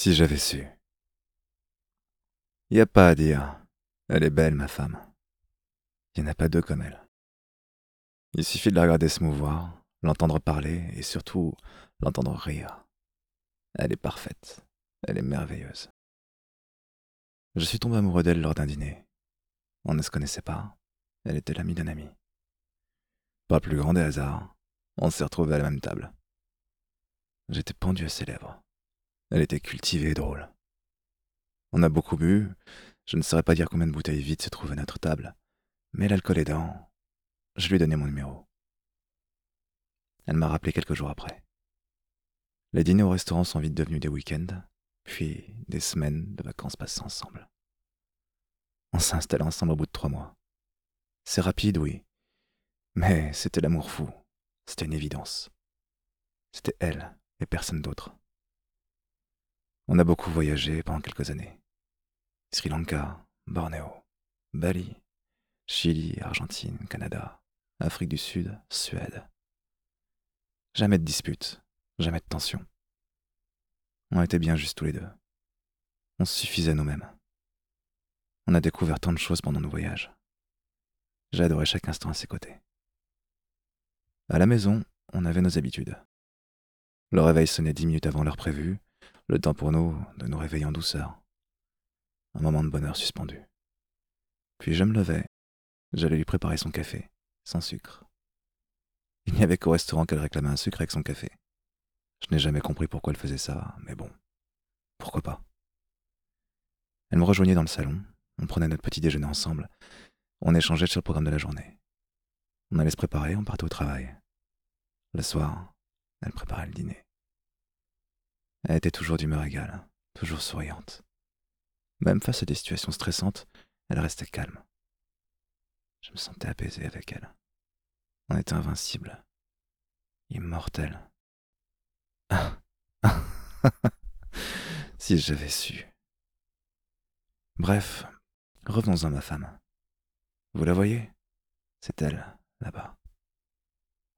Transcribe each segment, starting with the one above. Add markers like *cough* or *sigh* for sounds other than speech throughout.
Si j'avais su. Y a pas à dire. Elle est belle, ma femme. Y en a pas deux comme elle. Il suffit de la regarder se mouvoir, l'entendre parler et surtout l'entendre rire. Elle est parfaite. Elle est merveilleuse. Je suis tombé amoureux d'elle lors d'un dîner. On ne se connaissait pas. Elle était l'amie d'un ami. Pas plus grand des hasards. On s'est retrouvés à la même table. J'étais pendu à ses lèvres. Elle était cultivée et drôle. On a beaucoup bu, je ne saurais pas dire combien de bouteilles vides se trouvent à notre table, mais l'alcool aidant, je lui ai donné mon numéro. Elle m'a rappelé quelques jours après. Les dîners au restaurant sont vite devenus des week-ends, puis des semaines de vacances passées ensemble. On s'est installé ensemble au bout de trois mois. C'est rapide, oui, mais c'était l'amour fou, c'était une évidence. C'était elle et personne d'autre. On a beaucoup voyagé pendant quelques années. Sri Lanka, Bornéo, Bali, Chili, Argentine, Canada, Afrique du Sud, Suède. Jamais de dispute, jamais de tension. On était bien juste tous les deux. On suffisait nous-mêmes. On a découvert tant de choses pendant nos voyages. Adoré chaque instant à ses côtés. À la maison, on avait nos habitudes. Le réveil sonnait dix minutes avant l'heure prévue, le temps pour nous de nous réveiller en douceur. Un moment de bonheur suspendu. Puis je me levais, j'allais lui préparer son café, sans sucre. Il n'y avait qu'au restaurant qu'elle réclamait un sucre avec son café. Je n'ai jamais compris pourquoi elle faisait ça, mais bon, pourquoi pas. Elle me rejoignait dans le salon, on prenait notre petit déjeuner ensemble, on échangeait sur le programme de la journée. On allait se préparer, on partait au travail. Le soir, elle préparait le dîner. Elle était toujours d'humeur égale, toujours souriante. Même face à des situations stressantes, elle restait calme. Je me sentais apaisé avec elle. On était invincible, immortel. *laughs* si j'avais su. Bref, revenons à ma femme. Vous la voyez? C'est elle, là-bas.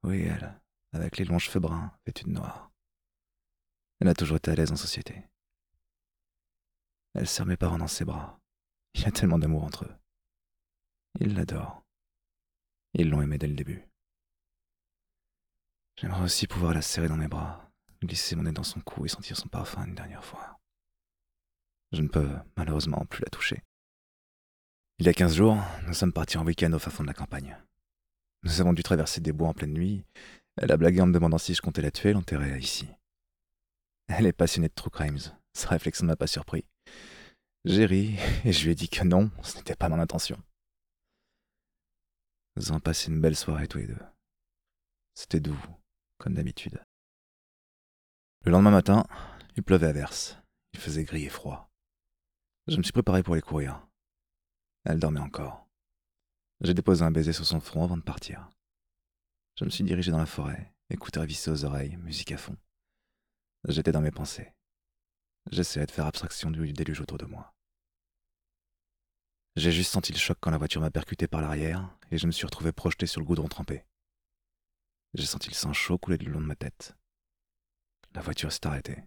Oui, elle, avec les longs cheveux bruns, vêtue de noir. Elle a toujours été à l'aise en société. Elle serre mes parents dans ses bras. Il y a tellement d'amour entre eux. Ils l'adorent. Ils l'ont aimée dès le début. J'aimerais aussi pouvoir la serrer dans mes bras, glisser mon nez dans son cou et sentir son parfum une dernière fois. Je ne peux malheureusement plus la toucher. Il y a quinze jours, nous sommes partis en week-end au fin fond de la campagne. Nous avons dû traverser des bois en pleine nuit. Elle a blagué en me demandant si je comptais la tuer l'enterrer ici. Elle est passionnée de true crimes. Sa réflexion ne m'a pas surpris. J'ai ri *laughs* et je lui ai dit que non, ce n'était pas mon intention. Nous avons passé une belle soirée tous les deux. C'était doux, comme d'habitude. Le lendemain matin, il pleuvait à verse. Il faisait gris et froid. Je me suis préparé pour aller courir. Elle dormait encore. J'ai déposé un baiser sur son front avant de partir. Je me suis dirigé dans la forêt, écouteur vissé aux oreilles, musique à fond. J'étais dans mes pensées. J'essayais de faire abstraction du déluge autour de moi. J'ai juste senti le choc quand la voiture m'a percuté par l'arrière et je me suis retrouvé projeté sur le goudron trempé. J'ai senti le sang chaud couler le long de ma tête. La voiture s'est arrêtée.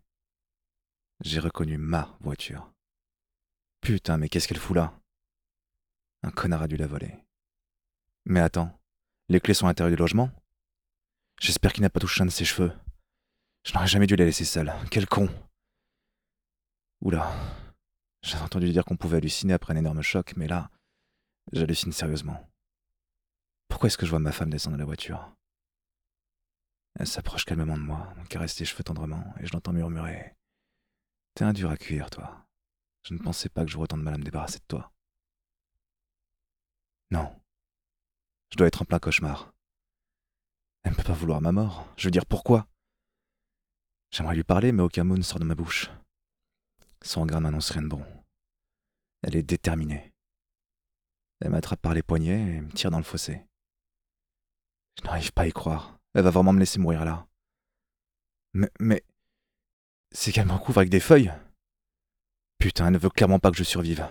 J'ai reconnu ma voiture. Putain, mais qu'est-ce qu'elle fout là? Un connard a dû la voler. Mais attends, les clés sont à l'intérieur du logement? J'espère qu'il n'a pas touché un de ses cheveux. Je n'aurais jamais dû la laisser seule. Quel con. Oula. J'ai entendu dire qu'on pouvait halluciner après un énorme choc, mais là, j'hallucine sérieusement. Pourquoi est-ce que je vois ma femme descendre de la voiture? Elle s'approche calmement de moi, me caresse les cheveux tendrement, et je l'entends murmurer. T'es un dur à cuire, toi. Je ne pensais pas que j'aurais autant de mal à me débarrasser de toi. Non. Je dois être en plein cauchemar. Elle ne peut pas vouloir ma mort. Je veux dire, pourquoi? J'aimerais lui parler, mais aucun mot ne sort de ma bouche. Son regard m'annonce rien de bon. Elle est déterminée. Elle m'attrape par les poignets et me tire dans le fossé. Je n'arrive pas à y croire. Elle va vraiment me laisser mourir là. Mais, mais, c'est qu'elle me recouvre avec des feuilles. Putain, elle ne veut clairement pas que je survive.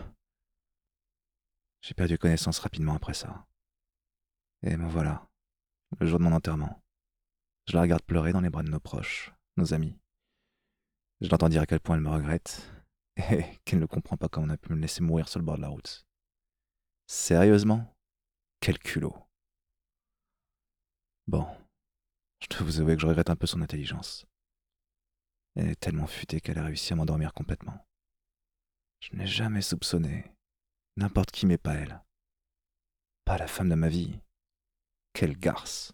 J'ai perdu connaissance rapidement après ça. Et me voilà, le jour de mon enterrement. Je la regarde pleurer dans les bras de nos proches, nos amis. Je l'entends dire à quel point elle me regrette *laughs* et qu'elle ne comprend pas comment on a pu me laisser mourir sur le bord de la route. Sérieusement? Quel culot. Bon, je dois vous avouer que je regrette un peu son intelligence. Elle est tellement futée qu'elle a réussi à m'endormir complètement. Je n'ai jamais soupçonné n'importe qui, mais pas elle. Pas la femme de ma vie. Quelle garce.